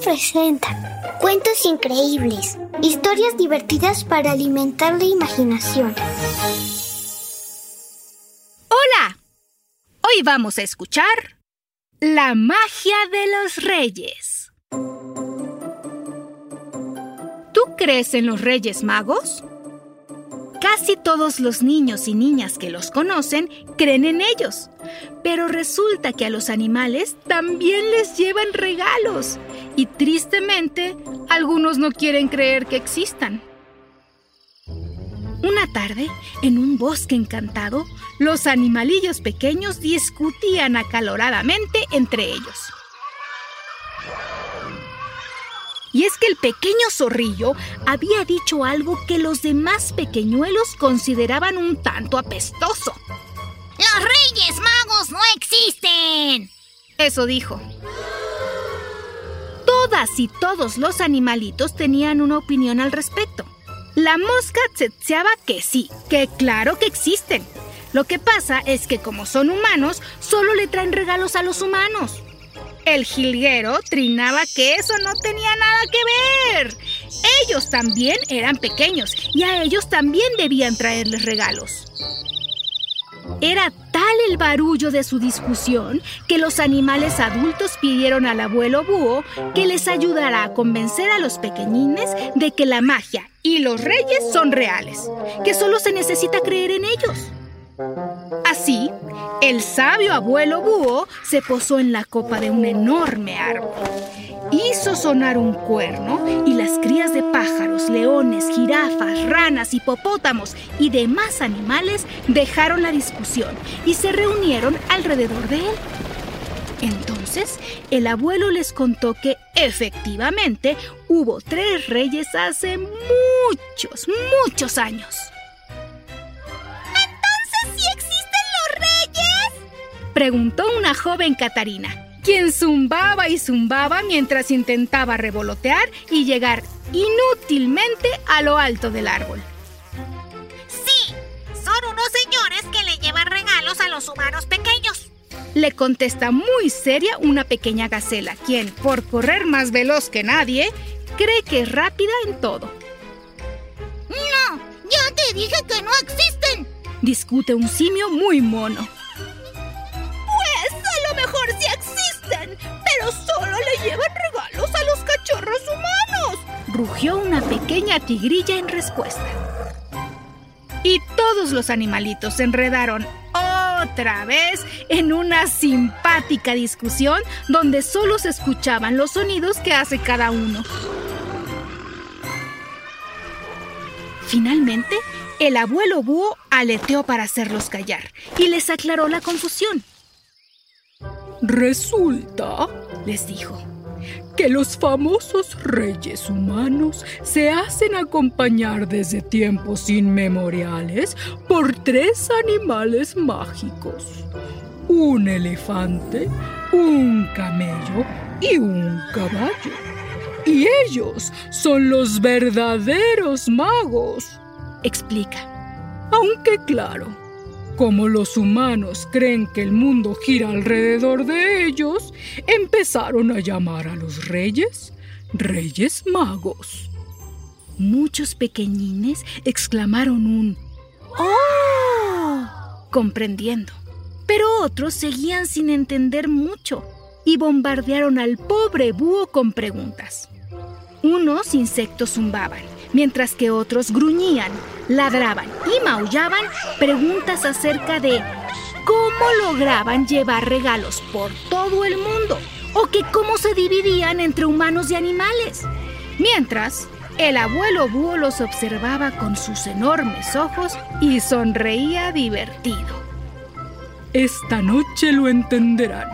Presenta cuentos increíbles, historias divertidas para alimentar la imaginación. Hola, hoy vamos a escuchar La magia de los reyes. ¿Tú crees en los reyes magos? Casi todos los niños y niñas que los conocen creen en ellos, pero resulta que a los animales también les llevan regalos y tristemente algunos no quieren creer que existan. Una tarde, en un bosque encantado, los animalillos pequeños discutían acaloradamente entre ellos. Y es que el pequeño zorrillo había dicho algo que los demás pequeñuelos consideraban un tanto apestoso. ¡Los Reyes Magos no existen! Eso dijo. Y todos los animalitos tenían una opinión al respecto. La mosca tsetseaba que sí, que claro que existen. Lo que pasa es que como son humanos, solo le traen regalos a los humanos. El jilguero trinaba que eso no tenía nada que ver. Ellos también eran pequeños y a ellos también debían traerles regalos. Era tal el barullo de su discusión que los animales adultos pidieron al abuelo búho que les ayudara a convencer a los pequeñines de que la magia y los reyes son reales, que solo se necesita creer en ellos. Así, el sabio abuelo búho se posó en la copa de un enorme árbol. Hizo sonar un cuerno y las crías de pájaros, leones, jirafas, ranas, hipopótamos y demás animales dejaron la discusión y se reunieron alrededor de él. Entonces, el abuelo les contó que efectivamente hubo tres reyes hace muchos, muchos años. Preguntó una joven Catarina, quien zumbaba y zumbaba mientras intentaba revolotear y llegar inútilmente a lo alto del árbol. Sí, son unos señores que le llevan regalos a los humanos pequeños. Le contesta muy seria una pequeña gacela, quien, por correr más veloz que nadie, cree que es rápida en todo. No, ya te dije que no existen. Discute un simio muy mono. Rugió una pequeña tigrilla en respuesta. Y todos los animalitos se enredaron otra vez en una simpática discusión donde solo se escuchaban los sonidos que hace cada uno. Finalmente, el abuelo búho aleteó para hacerlos callar y les aclaró la confusión. Resulta, les dijo, que los famosos reyes humanos se hacen acompañar desde tiempos inmemoriales por tres animales mágicos. Un elefante, un camello y un caballo. Y ellos son los verdaderos magos, explica. Aunque claro, como los humanos creen que el mundo gira alrededor de ellos, empezaron a llamar a los reyes reyes magos. Muchos pequeñines exclamaron un ¡Oh! comprendiendo, pero otros seguían sin entender mucho y bombardearon al pobre búho con preguntas. Unos insectos zumbaban, mientras que otros gruñían, ladraban y maullaban preguntas acerca de cómo lograban llevar regalos por todo el mundo o que cómo se dividían entre humanos y animales. Mientras, el abuelo búho los observaba con sus enormes ojos y sonreía divertido. Esta noche lo entenderán.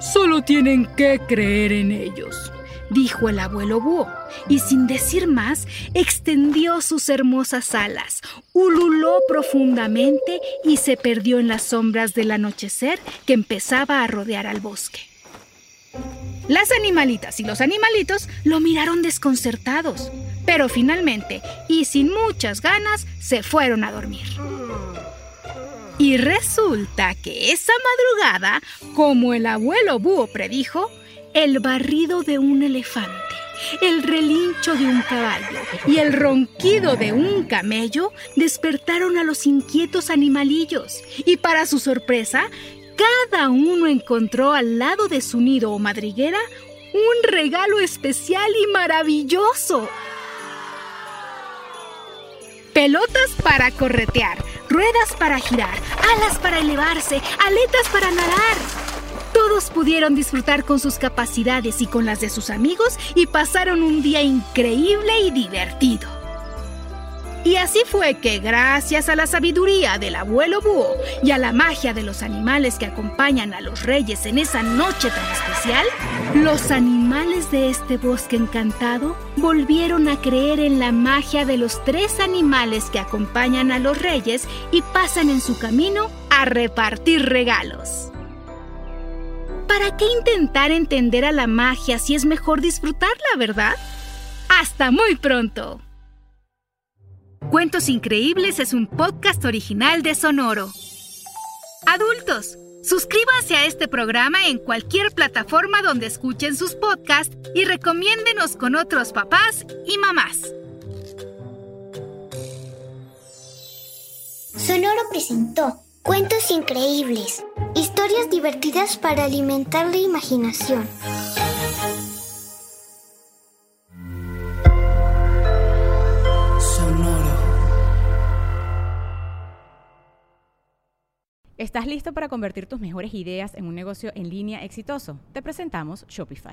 Solo tienen que creer en ellos dijo el abuelo búho, y sin decir más, extendió sus hermosas alas, ululó profundamente y se perdió en las sombras del anochecer que empezaba a rodear al bosque. Las animalitas y los animalitos lo miraron desconcertados, pero finalmente, y sin muchas ganas, se fueron a dormir. Y resulta que esa madrugada, como el abuelo búho predijo, el barrido de un elefante, el relincho de un caballo y el ronquido de un camello despertaron a los inquietos animalillos y para su sorpresa, cada uno encontró al lado de su nido o madriguera un regalo especial y maravilloso. Pelotas para corretear, ruedas para girar, alas para elevarse, aletas para nadar. Pudieron disfrutar con sus capacidades y con las de sus amigos y pasaron un día increíble y divertido. Y así fue que, gracias a la sabiduría del abuelo búho y a la magia de los animales que acompañan a los reyes en esa noche tan especial, los animales de este bosque encantado volvieron a creer en la magia de los tres animales que acompañan a los reyes y pasan en su camino a repartir regalos. ¿Para qué intentar entender a la magia si es mejor disfrutarla, verdad? Hasta muy pronto. Cuentos Increíbles es un podcast original de Sonoro. Adultos, suscríbanse a este programa en cualquier plataforma donde escuchen sus podcasts y recomiéndenos con otros papás y mamás. Sonoro presentó Cuentos increíbles. Historias divertidas para alimentar la imaginación. Sonoro. ¿Estás listo para convertir tus mejores ideas en un negocio en línea exitoso? Te presentamos Shopify.